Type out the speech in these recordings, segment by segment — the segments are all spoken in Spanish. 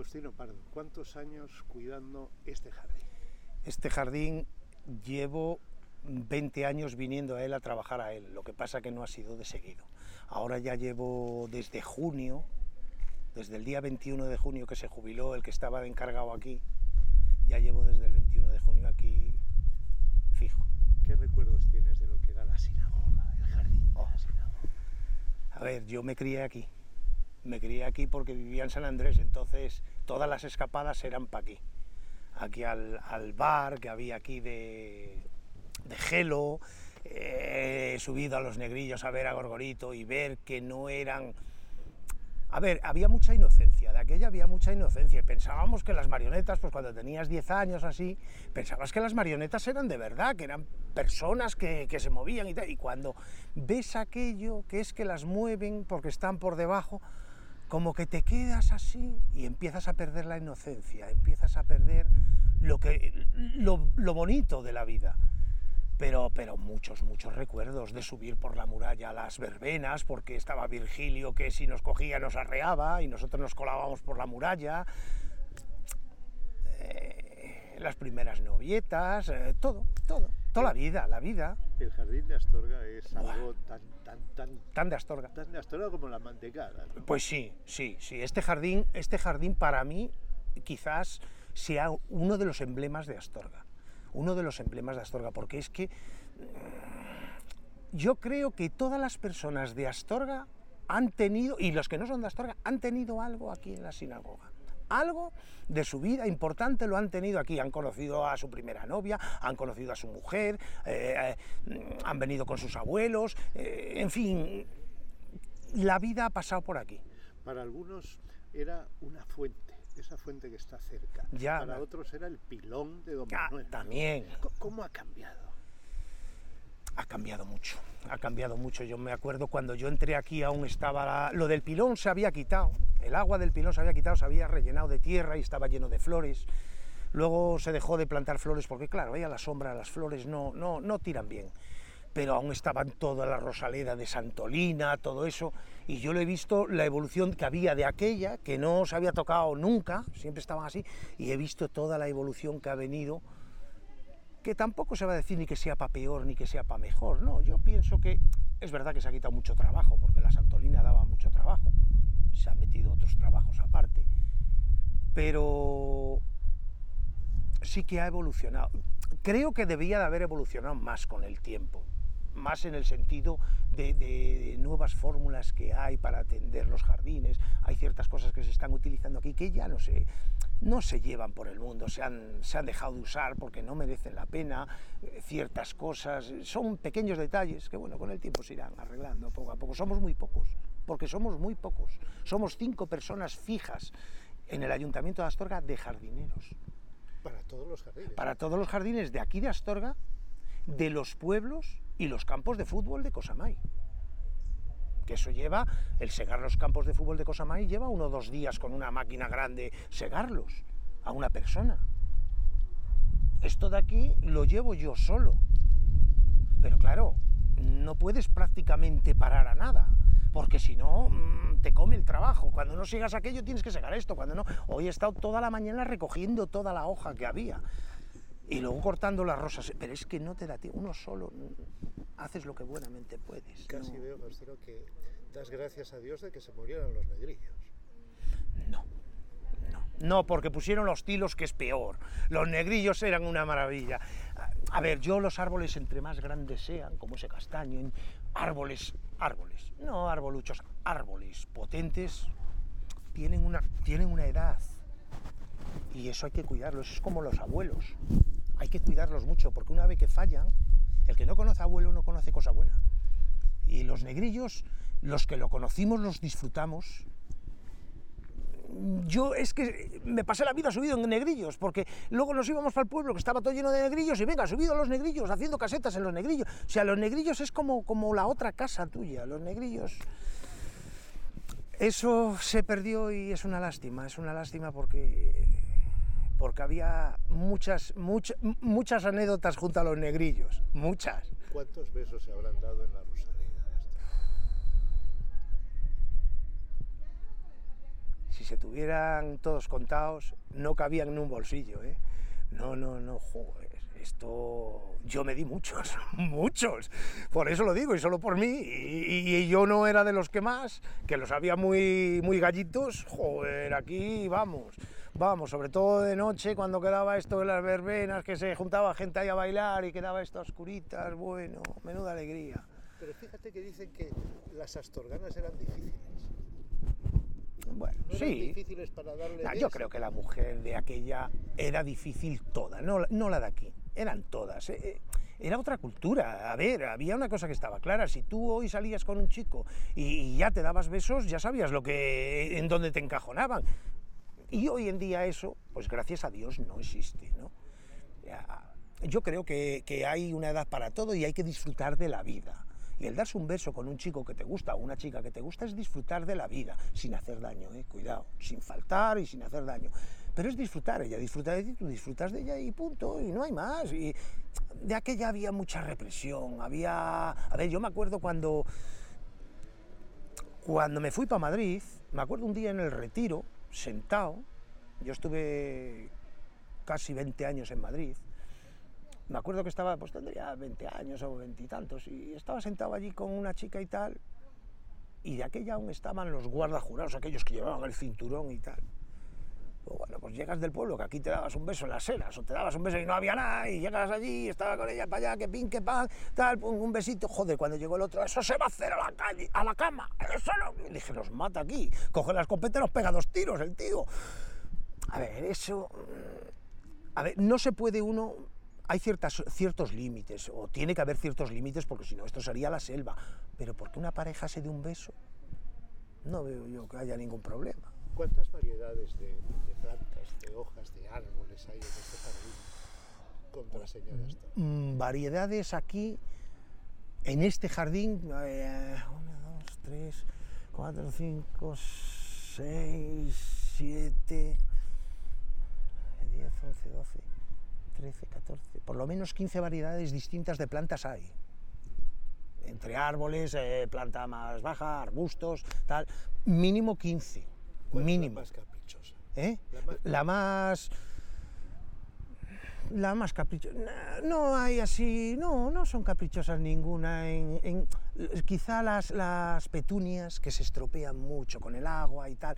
Faustino Pardo, ¿cuántos años cuidando este jardín? Este jardín llevo 20 años viniendo a él a trabajar a él, lo que pasa que no ha sido de seguido. Ahora ya llevo desde junio, desde el día 21 de junio que se jubiló el que estaba encargado aquí, ya llevo desde el 21 de junio aquí fijo. ¿Qué recuerdos tienes de lo que era la sinagoga, el jardín de la Oh. sinagoga? A ver, yo me crié aquí. Me crié aquí porque vivía en San Andrés, entonces todas las escapadas eran para aquí. Aquí al, al bar que había aquí de, de gelo, eh, he subido a los negrillos a ver a Gorgorito y ver que no eran... A ver, había mucha inocencia, de aquella había mucha inocencia pensábamos que las marionetas, pues cuando tenías 10 años así, pensabas que las marionetas eran de verdad, que eran personas que, que se movían y tal. Y cuando ves aquello que es que las mueven porque están por debajo, como que te quedas así y empiezas a perder la inocencia, empiezas a perder lo, que, lo, bonito de la vida. Pero, pero muchos, muchos recuerdos de subir por la muralla a las verbenas, porque estaba Virgilio que si nos cogía nos arreaba y nosotros nos colábamos por la muralla. Eh, las primeras novietas, eh, todo, todo, toda la vida, la vida, El jardín de Astorga es algo tan, tan, tan, tan de Astorga. tan de Astorga como la mantecada. ¿no? Pues sí, sí, sí. Este jardín, este jardín para mí quizás sea uno de los emblemas de Astorga. Uno de los emblemas de Astorga, porque es que mm, yo creo que todas las personas de Astorga han tenido, y los que no son de Astorga, han tenido algo aquí en la sinagoga. Algo de su vida importante lo han tenido aquí. Han conocido a su primera novia, han conocido a su mujer, eh, eh, han venido con sus abuelos, eh, en fin, la vida ha pasado por aquí. Para algunos era una fuente, esa fuente que está cerca. Ya, Para otros era el pilón de Don Ah, Manuel. también. ¿Cómo ha cambiado? Ha cambiado mucho, ha cambiado mucho. Yo me acuerdo cuando yo entré aquí aún estaba lo del pilón se había quitado, el agua del pilón se había quitado, se había rellenado de tierra y estaba lleno de flores. Luego se dejó de plantar flores porque claro, ahí a la sombra las flores no, no, no tiran bien. Pero aún estaban toda la rosaleda de Santolina, todo eso, y yo lo he visto la evolución que había de aquella, que no se había tocado nunca, siempre estaban así, y he visto toda la evolución que ha venido que tampoco se va a decir ni que sea para peor ni que sea para mejor, no, yo pienso que es verdad que se ha quitado mucho trabajo, porque la Santolina daba mucho trabajo, se han metido otros trabajos aparte, pero sí que ha evolucionado. Creo que debía de haber evolucionado más con el tiempo, más en el sentido de, nuevas fórmulas que hay para atender los jardines. Hay ciertas cosas que se están utilizando aquí que ya no se, no se llevan por el mundo, se han, se han dejado de usar porque no merecen la pena. eh, Ciertas cosas son pequeños detalles que, bueno, con el tiempo se irán arreglando poco a poco. Somos muy pocos, porque somos muy pocos. Somos cinco personas fijas en el Ayuntamiento de Astorga de jardineros Para todos los jardines. para todos los jardines de aquí de Astorga, de los pueblos y los campos de fútbol de Cosamay. Eso lleva, el segar los campos de fútbol de Cosamay lleva uno o dos días con una máquina grande segarlos a una persona. Esto de aquí lo llevo yo solo. Pero claro, no puedes prácticamente parar a nada, porque si no mm, te come el trabajo. Cuando no sigas aquello tienes que segar esto, cuando no... Hoy he estado toda la mañana recogiendo toda la hoja que había y luego cortando las rosas, pero es que no te da tiempo, uno solo haces lo que buenamente puedes. Casi no- veo, Faustino, que das gracias a Dios de que se murieran los negrillos. No, no, no, porque pusieron los tilos, que es peor. Los negrillos eran una maravilla. A- ver, yo los árboles, entre más grandes sean, como ese castaño, árboles, árboles, no arboluchos, árboles potentes, tienen una, tienen una edad. Y eso hay que cuidarlos, es como los abuelos. Hay que cuidarlos mucho, porque una vez que fallan, el que no conoce abuelo no conoce cosa buena. Y los negrillos, los que lo conocimos, los disfrutamos, yo es que me pasé la vida subido en negrillos, porque luego nos íbamos para el pueblo que estaba todo lleno de negrillos y venga, subido a los negrillos, haciendo casetas en los negrillos. O sea, los negrillos es como, como la otra casa tuya, los negrillos. Eso se perdió y es una lástima, es una lástima porque, porque había muchas, muchas, muchas anécdotas junto a los negrillos, muchas. ¿Cuántos besos se habrán dado en la Rosaleda? si se tuvieran todos contados, no cabían en un bolsillo, ¿eh? No, no, no, joder, esto yo me di muchos, muchos. Por eso lo digo, y solo por mí. Y, y, yo no era de los que más, que los había muy, muy gallitos. Joder, aquí vamos, vamos, sobre todo de noche, cuando quedaba esto de las verbenas, que se juntaba gente ahí a bailar y quedaba esto a oscuritas, bueno, menuda alegría. Pero fíjate que dicen que las astorganas eran difíciles. Bueno, ¿No eran sí. difíciles para darle de yo creo que la mujer de aquella era difícil toda, no, no la de aquí, eran todas. eh, eh, Era otra cultura. A ver, había una cosa que estaba clara. Si tú hoy salías con un chico y, ya te dabas besos, ya sabías lo que, en dónde te encajonaban. Y hoy en día eso, pues gracias a Dios, no existe. ¿no? Yo creo que, que hay una edad para todo y hay que disfrutar de la vida. Y el darse un beso con un chico que te gusta o una chica que te gusta es disfrutar de la vida, sin hacer daño, ¿eh? cuidado, sin faltar y sin hacer daño. Pero es disfrutar, ella disfruta de ti, tú disfrutas de ella y punto, y no hay más. Y de aquella había mucha represión, había... A ver, yo me acuerdo cuando, cuando me fui para Madrid, me acuerdo un día en el retiro, sentado, yo estuve casi 20 años en Madrid, me acuerdo que estaba, pues tendría 20 años o veintitantos, y, estaba sentado allí con una chica y tal, y de aquella aún estaban los guardajurados, aquellos que llevaban el cinturón y tal. Bueno, pues llegas del pueblo, que aquí te dabas un beso en las eras, o te dabas un beso y no había nada, y llegas allí, estaba con ella para allá, que pin, que pan, tal, un besito, joder, cuando llegó el otro, eso se va a hacer a la calle, a la cama, eso no, y dije, nos mata aquí, coge la escopeta y nos pega dos tiros el tío. A ver, eso, mm, a ver, no se puede uno, hay ciertas, ciertos límites, o tiene que haber ciertos límites, porque si no, esto sería la selva, pero porque una pareja se dé un beso, no veo yo que haya ningún problema. ¿Cuántas variedades de, plantas, de hojas, de árboles hay en este jardín contraseñadas? todas? Mm, variedades aquí, en este jardín, eh, una, dos, tres, cuatro, cinco, seis, siete, diez, once, doce, trece, catorce, por lo menos 15 variedades distintas de plantas hay. Entre árboles, eh, planta más baja, arbustos, tal, mínimo 15, ¿Cuál mínimo. es la más caprichosa? ¿eh? La más- La más. La más caprichosa. No hay así. No, no son caprichosas ninguna. En, en- quizá las, las petunias que se estropean mucho con el agua y tal.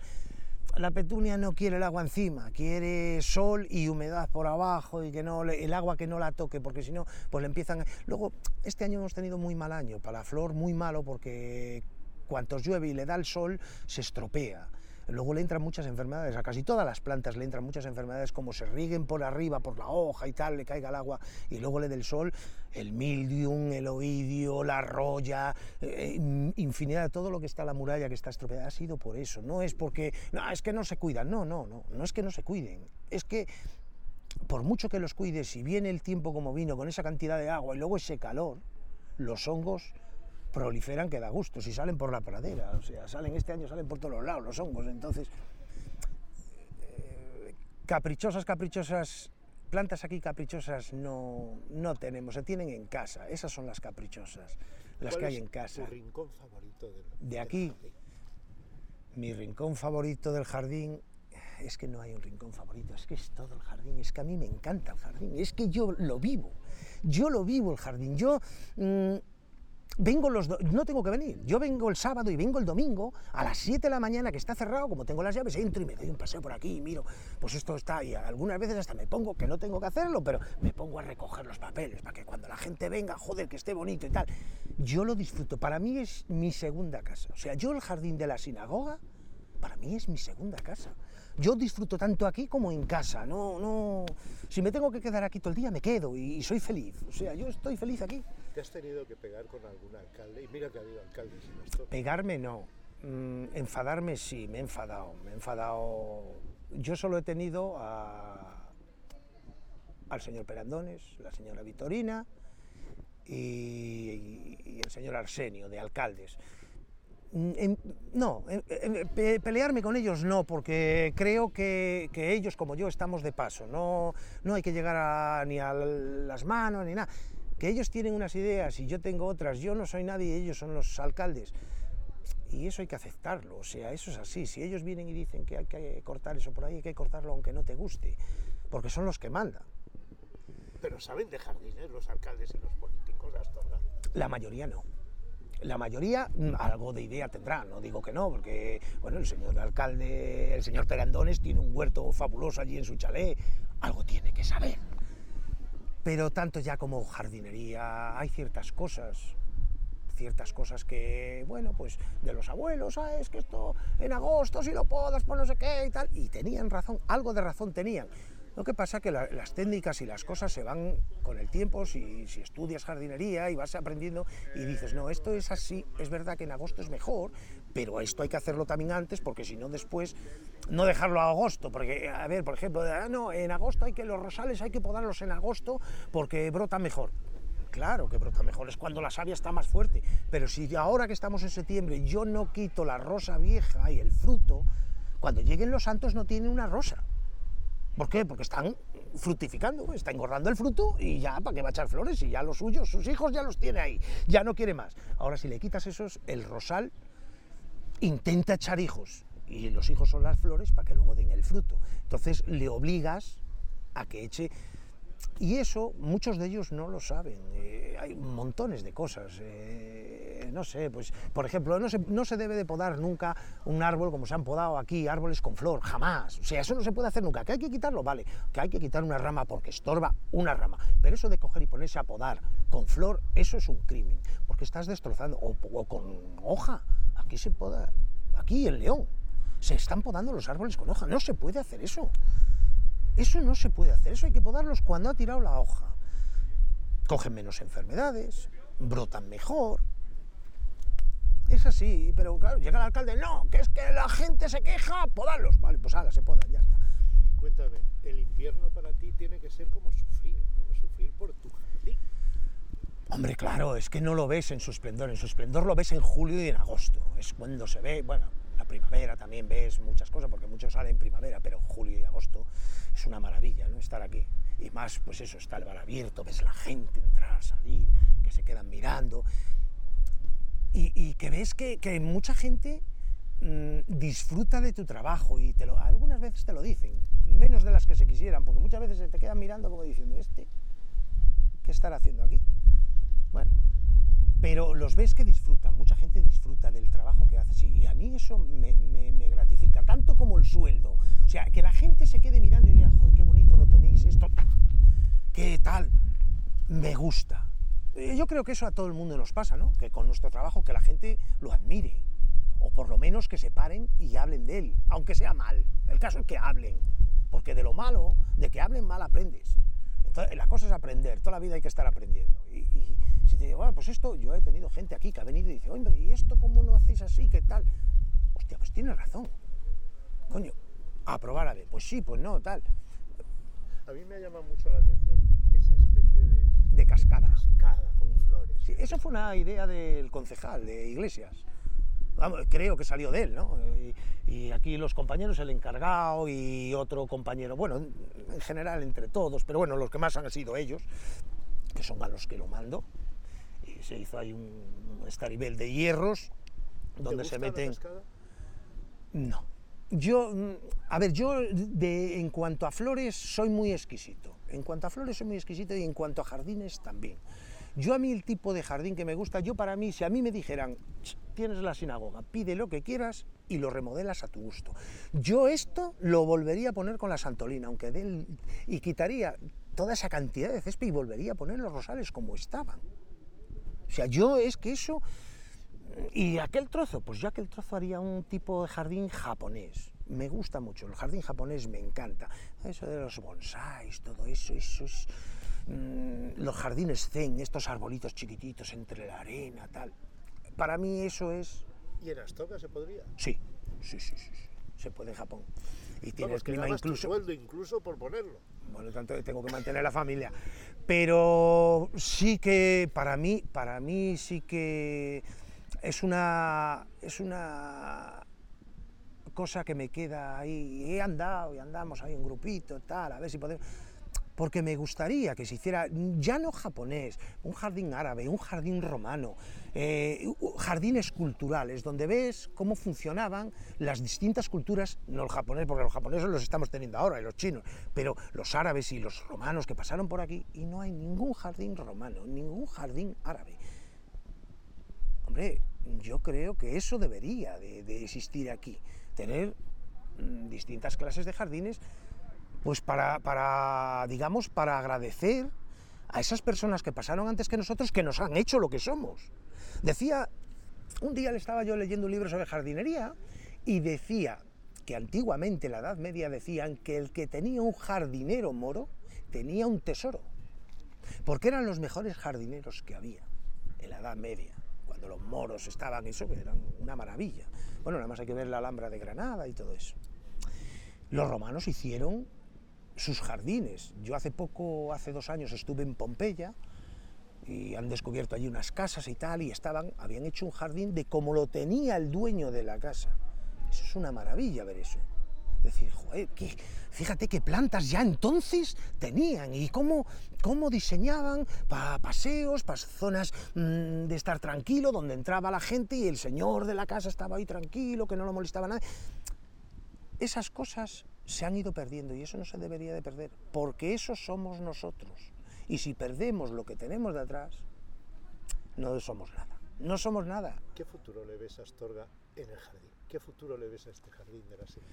La petunia no quiere el agua encima, quiere sol y humedad por abajo y que no el agua que no la toque, porque si no, pues le empiezan. a- Luego, este año hemos tenido muy mal año para la flor, muy malo, porque cuantos llueve y le da el sol, se estropea. Luego le entran muchas enfermedades, a casi todas las plantas le entran muchas enfermedades, como se riguen por arriba, por la hoja y tal, le caiga el agua y luego le dé el sol, el mildium, el oidio, la roya, eh, in- infinidad de todo lo que está la muralla que está estropeada ha sido por eso, no es porque, no, es que no se cuidan, no, no, no, no es que no se cuiden, es que por mucho que los cuides, si viene el tiempo como vino, con esa cantidad de agua y luego ese calor, los hongos proliferan que da gusto, si salen por la pradera, o sea, salen este año, salen por todos los lados los hongos, entonces, eh, caprichosas, caprichosas, plantas aquí caprichosas no, no tenemos, se tienen en casa, esas son las caprichosas, las ¿Cuál que hay es en casa. Tu rincón favorito del, De del aquí. jardín? Mi rincón favorito del jardín es que no hay un rincón favorito, es que es todo el jardín, es que a mí me encanta el jardín, es que yo lo vivo, yo lo vivo el jardín, yo mm, vengo los do- no tengo que venir, yo vengo el sábado y vengo el domingo a las 7 de la mañana que está cerrado, como tengo las llaves, entro y me doy un paseo por aquí y miro, pues esto está y algunas veces hasta me pongo, que no tengo que hacerlo, pero me pongo a recoger los papeles para que cuando la gente venga, joder, que esté bonito y tal. Yo lo disfruto, para mí es mi segunda casa, o sea, yo el jardín de la sinagoga, para mí es mi segunda casa. Yo disfruto tanto aquí como en casa, no, no, si me tengo que quedar aquí todo el día me quedo y, y soy feliz, o sea, yo estoy feliz aquí. ¿Te has tenido que pegar con algún alcalde? Y mira que ha habido alcaldes en esto. Pegarme no, Mm, enfadarme sí, me he enfadado, me he enfadado. Yo solo he tenido a- al señor Perandones, la señora Vitorina y, y el señor Arsenio, de alcaldes. Mm, en- no, en- en- pe- pelearme con ellos no, porque creo que, que ellos como yo estamos de paso, no, no hay que llegar a- ni a las manos ni nada. Que ellos tienen unas ideas y yo tengo otras, yo no soy nadie y ellos son los alcaldes. y eso hay que aceptarlo, o sea, eso es así. Si ellos vienen y dicen que hay que cortar eso por ahí, hay que cortarlo aunque no te guste, porque son los que mandan. Pero saben de jardines los alcaldes y los políticos de Astorga. La mayoría no. La mayoría mm, algo de idea tendrá, no digo que no, porque bueno, el señor alcalde, el señor Perandones tiene un huerto fabuloso allí en su chalet, algo tiene que saber. Pero tanto ya como jardinería, hay ciertas cosas, ciertas cosas que, bueno, pues de los abuelos, ah, es que esto en agosto si lo podas, pues no sé qué y tal, y tenían razón, algo de razón tenían. Lo que pasa es que la, las técnicas y las cosas se van con el tiempo, si, si, estudias jardinería y vas aprendiendo y dices, no, esto es así, es verdad que en agosto es mejor, pero esto hay que hacerlo también antes porque si no después no dejarlo a agosto, porque, a ver, por ejemplo, ah, no, en agosto hay que los rosales hay que podarlos en agosto porque brota mejor. Claro que brota mejor, es cuando la savia está más fuerte, pero si ahora que estamos en septiembre yo no quito la rosa vieja y el fruto, cuando lleguen los santos no tienen una rosa. ¿Por qué? Porque están fructificando, está engordando el fruto y ya, ¿para qué va a echar flores? Y ya los suyos, sus hijos ya los tiene ahí, ya no quiere más. Ahora, si le quitas esos, el rosal intenta echar hijos y los hijos son las flores para que luego den el fruto. Entonces le obligas a que eche y eso muchos de ellos no lo saben. Eh, hay montones de cosas. Eh, no sé, pues por ejemplo, no se, no se, debe de podar nunca un árbol como se han podado aquí, árboles con flor, jamás. O sea, eso no se puede hacer nunca. ¿Que hay que quitarlo? Vale. Que hay que quitar una rama porque estorba una rama. Pero eso de coger y ponerse a podar con flor, eso es un crimen. Porque estás destrozando. O, con hoja. Aquí se poda. Aquí en León. Se están podando los árboles con hoja. No se puede hacer eso. Eso no se puede hacer, eso hay que podarlos cuando ha tirado la hoja. Cogen menos enfermedades, brotan mejor. Es así, pero claro, llega el alcalde, no, que es que la gente se queja, podarlos. Vale, pues ahora se podan, ya está. Cuéntame, el invierno para ti tiene que ser como sufrir, ¿no? Sufrir por tu jardín. Hombre, claro, es que no lo ves en su esplendor, en su esplendor lo ves en julio y en agosto. Es cuando se ve, bueno, la primavera también ves muchas cosas, porque muchos salen en primavera, pero julio y agosto es una maravilla, ¿no? Estar aquí. Y más, pues eso, está el bar abierto, ves la gente entrar, salir, que se quedan mirando. Y, que ves que, mucha gente mmm, disfruta de tu trabajo y te lo, algunas veces te lo dicen, menos de las que se quisieran, porque muchas veces se te quedan mirando como diciendo, este, ¿qué estará haciendo aquí? Bueno, pero los ves que disfrutan, mucha gente disfruta del trabajo que haces y a mí eso me, me, me, gratifica, tanto como el sueldo. O sea, que la gente se quede mirando y diga, joder, qué bonito lo tenéis, esto, qué tal, me gusta. Yo creo que eso a todo el mundo nos pasa, ¿no? Que con nuestro trabajo que la gente lo admire, o por lo menos que se paren y hablen de él, aunque sea mal. El caso es que hablen, porque de lo malo, de que hablen mal aprendes. Entonces, la cosa es aprender, toda la vida hay que estar aprendiendo. Y, si te digo, bueno, pues esto, yo he tenido gente aquí que ha venido y dice, hombre, ¿y esto cómo no hacéis así? ¿Qué tal? Hostia, pues tienes razón. Coño, a probar a ver, pues sí, pues no, tal. A mí me ha llamado mucho la atención de... Cascada. Cascada con flores. Sí, eso fue una idea del concejal de Iglesias. Vamos, creo que salió de él, ¿no? Y, y, aquí los compañeros, el encargado y otro compañero, bueno, en general entre todos, pero bueno, los que más han sido ellos, que son a los que lo mando. Y se hizo ahí un estaribel de hierros donde se meten. La cascada? No. Yo, a ver, yo de, en cuanto a flores soy muy exquisito. En cuanto a flores soy muy exquisito y en cuanto a jardines también. Yo a mí el tipo de jardín que me gusta, yo para mí, si a mí me dijeran, tienes la sinagoga, pide lo que quieras y lo remodelas a tu gusto. Yo esto lo volvería a poner con la Santolina, aunque de y quitaría toda esa cantidad de césped y volvería a poner los rosales como estaban. O sea, yo es que eso... Y aquel trozo, pues yo aquel trozo haría un tipo de jardín japonés. Me gusta mucho, el jardín japonés me encanta. Eso de los bonsáis, todo eso, eso es mmm, los jardines zen, estos arbolitos chiquititos entre la arena, tal. Para mí eso es... ¿Y en Astoka se podría? Sí, sí, sí, sí, sí. se puede en Japón. Y tiene el clima incluso... Tu sueldo incluso por ponerlo. Bueno, tanto tengo que mantener la familia. Pero sí que para mí, para mí sí que es una, es una cosa que me queda ahí. He andado y andamos ahí un grupito, tal, a ver si podemos porque me gustaría que se hiciera ya no japonés, un jardín árabe, un jardín romano, eh, jardines culturales, donde ves cómo funcionaban las distintas culturas, no el japonés, porque los japoneses los estamos teniendo ahora, y los chinos, pero los árabes y los romanos que pasaron por aquí, y no hay ningún jardín romano, ningún jardín árabe. Hombre, yo creo que eso debería de, de existir aquí, tener mm, distintas clases de jardines pues para, para, digamos, para agradecer a esas personas que pasaron antes que nosotros, que nos han hecho lo que somos. Decía, un día le estaba yo leyendo un libro sobre jardinería y decía que antiguamente en la Edad Media decían que el que tenía un jardinero moro tenía un tesoro, porque eran los mejores jardineros que había en la Edad Media, cuando los moros estaban, eso eran una maravilla. Bueno, nada más hay que ver la Alhambra de Granada y todo eso. Los romanos hicieron sus jardines. Yo hace poco, hace dos años, estuve en Pompeya y han descubierto allí unas casas y tal, y estaban, habían hecho un jardín de como lo tenía el dueño de la casa. Eso es una maravilla ver eso. Decir, joder, fíjate qué plantas ya entonces tenían y cómo, cómo diseñaban para paseos, para zonas mm, de estar tranquilo, donde entraba la gente y el señor de la casa estaba ahí tranquilo, que no lo molestaba nada. Esas cosas se han ido perdiendo y eso no se debería de perder, porque eso somos nosotros. Y si perdemos lo que tenemos de atrás, no somos nada. No somos nada. ¿Qué futuro le ves a Astorga en el jardín? ¿Qué futuro le ves a este jardín de la Sierra?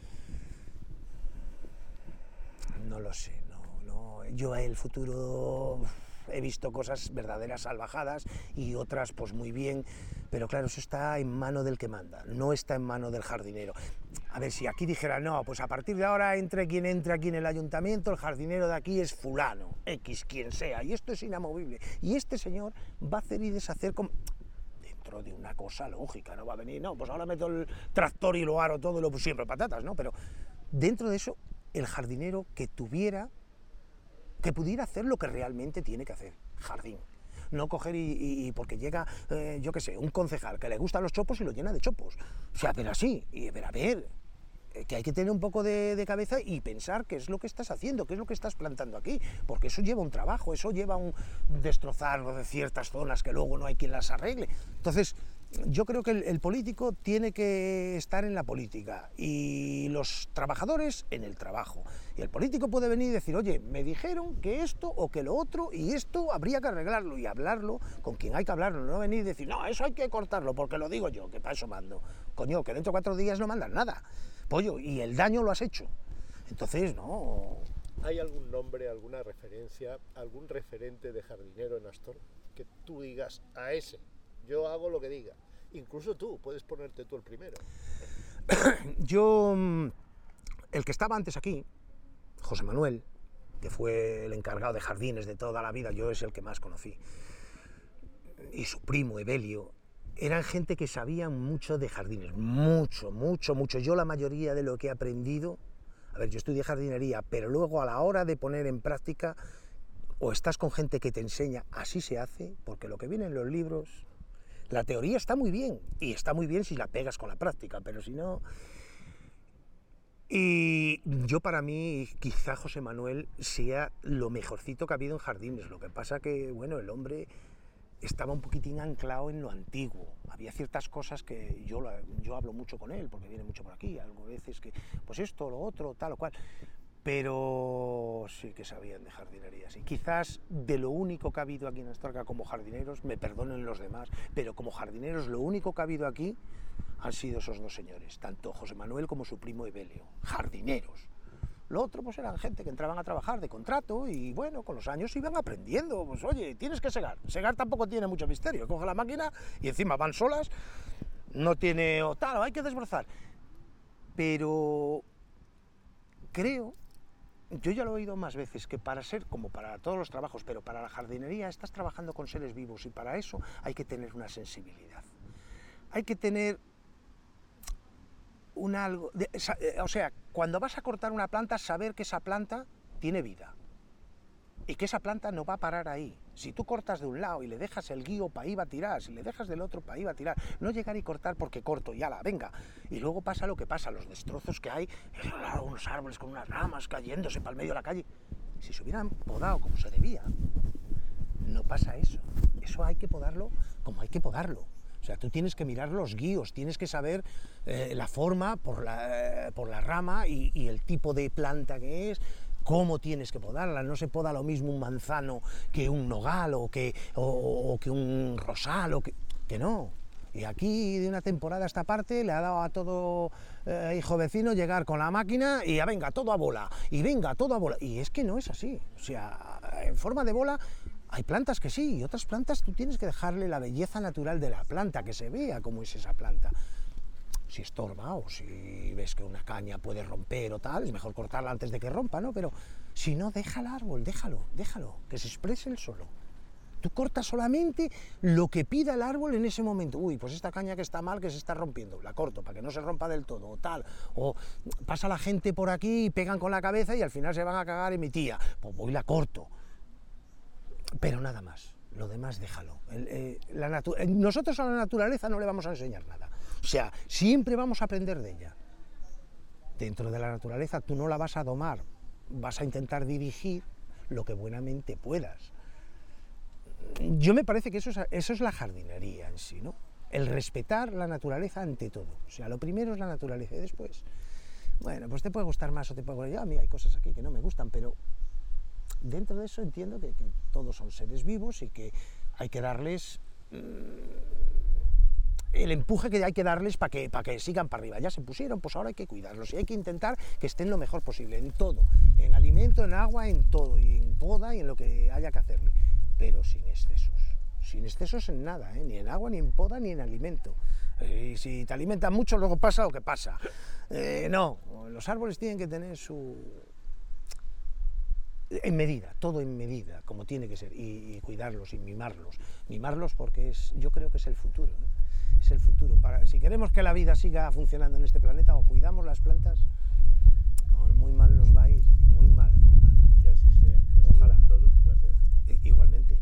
No lo sé, no, no. Yo el futuro he visto cosas verdaderas salvajadas y otras pues muy bien, pero claro, eso está en mano del que manda, no está en mano del jardinero. A ver, si aquí dijera, no, pues a partir de ahora entre quien entre aquí en el ayuntamiento, el jardinero de aquí es fulano, X, quien sea, y esto es inamovible. Y este señor va a hacer y deshacer como dentro de una cosa lógica, no va a venir, no, pues ahora meto el tractor y lo aro todo, lo pues siempre patatas, ¿no? Pero dentro de eso, el jardinero que tuviera que pudiera hacer lo que realmente tiene que hacer, jardín. No coger y, porque llega, eh, yo qué sé, un concejal que le gustan los chopos y lo llena de chopos. O sea, pero así, y ver, a ver, eh, que hay que tener un poco de, cabeza y pensar qué es lo que estás haciendo, qué es lo que estás plantando aquí, porque eso lleva un trabajo, eso lleva un destrozar de ciertas zonas que luego no hay quien las arregle. Entonces, yo creo que el, político tiene que estar en la política y los trabajadores en el trabajo. Y el político puede venir y decir, oye, me dijeron que esto o que lo otro y esto habría que arreglarlo y hablarlo con quien hay que hablarlo, no venir y decir, no, eso hay que cortarlo porque lo digo yo, que para eso mando. Coño, que dentro de cuatro días no mandan nada. Pollo, y el daño lo has hecho. Entonces, no. ¿Hay algún nombre, alguna referencia, algún referente de jardinero en Astor que tú digas a ese yo hago lo que diga. Incluso tú, puedes ponerte tú el primero. Yo, mm, el que estaba antes aquí, José Manuel, que fue el encargado de jardines de toda la vida, yo es el que más conocí, y su primo Evelio, eran gente que sabían mucho de jardines, mucho, mucho, mucho. Yo la mayoría de lo que he aprendido, a ver, yo estudié jardinería, pero luego a la hora de poner en práctica, o estás con gente que te enseña, así se hace, porque lo que viene en los libros la teoría está muy bien, y está muy bien si la pegas con la práctica, pero si no... Y yo para mí, quizá José Manuel sea lo mejorcito que ha habido en jardines. Lo que pasa que, bueno, el hombre estaba un poquitín anclado en lo antiguo. Había ciertas cosas que yo, yo hablo mucho con él, porque viene mucho por aquí, algo veces que, pues esto, lo otro, tal o cual pero sí que sabían de jardinería. Sí. Quizás de lo único que ha habido aquí en Astorga como jardineros, me perdonen los demás, pero como jardineros lo único que ha habido aquí han sido esos dos señores, tanto José Manuel como su primo Evelio, jardineros. Lo otro pues eran gente que entraban a trabajar de contrato y bueno, con los años iban aprendiendo, pues oye, tienes que segar. Segar tampoco tiene mucho misterio, coge la máquina y encima van solas, no tiene o hay que desbrozar. Pero creo yo ya lo he oído más veces, que para ser, como para todos los trabajos, pero para la jardinería estás trabajando con seres vivos y para eso hay que tener una sensibilidad. Hay que tener un algo, eh, o sea, cuando vas a cortar una planta, saber que esa planta tiene vida y que esa planta no va a parar ahí. Si tú cortas de un lado y le dejas el guío para ahí va a tirar, si le dejas del otro para ahí va a tirar, no llegar y cortar porque corto, y ala, venga. Y luego pasa lo que pasa, los destrozos que hay, unos árboles con unas ramas cayéndose para el medio de la calle. si se hubieran podado como se debía, no pasa eso. Eso hay que podarlo como hay que podarlo. O sea, tú tienes que mirar los guíos, tienes que saber eh, la forma por la, eh, por la rama y, el tipo de planta que es, cómo tienes que podarla. No se poda lo mismo un manzano que un nogal o que, o que un rosal, o que, que no. Y aquí de una temporada a esta parte le ha dado a todo eh, hijo vecino llegar con la máquina y ya venga, todo a bola, y venga, todo a bola. Y es que no es así. O sea, en forma de bola hay plantas que sí, y otras plantas tú tienes que dejarle la belleza natural de la planta, que se vea cómo es esa planta. Si estorba o si ves que una caña puede romper o tal, es mejor cortarla antes de que rompa, ¿no? Pero si no, deja el árbol, déjalo, déjalo, que se exprese el solo. Tú cortas solamente lo que pida el árbol en ese momento. Uy, pues esta caña que está mal, que se está rompiendo, la corto para que no se rompa del todo, o tal. O pasa la gente por aquí y pegan con la cabeza y al final se van a cagar en mi tía. Pues voy la corto. Pero nada más. Lo demás déjalo. Eh, la nosotros a la naturaleza no le vamos a enseñar nada. O sea, siempre vamos a aprender de ella. Dentro de la naturaleza tú no la vas a domar, vas a intentar dirigir lo que buenamente puedas yo me parece que eso es, eso es la jardinería en sí, ¿no? El respetar la naturaleza ante todo. O sea, lo primero es la naturaleza y después, bueno, pues te puede gustar más o te puede gustar. A mí hay cosas aquí que no me gustan, pero dentro de eso entiendo que, todos son seres vivos y que hay que darles mmm, el empuje que hay que darles para que, para que sigan para arriba. Ya se pusieron, pues ahora hay que cuidarlos y hay que intentar que estén lo mejor posible en todo, en alimento, en agua, en todo, y en poda y en lo que haya que hacerle pero sin excesos. Sin excesos en nada, ¿eh? ni en agua, ni en poda, ni en alimento. Eh, y si te alimentan mucho, luego pasa lo que pasa. Eh, no, los árboles tienen que tener su... En medida, todo en medida, como tiene que ser, y, cuidarlos y mimarlos. Mimarlos porque es, yo creo que es el futuro es el futuro. Para, si queremos que la vida siga funcionando en este planeta o cuidamos las plantas, oh, muy mal nos va a ir, muy mal, muy mal. Que así sea. Ojalá. Todo un placer. Igualmente.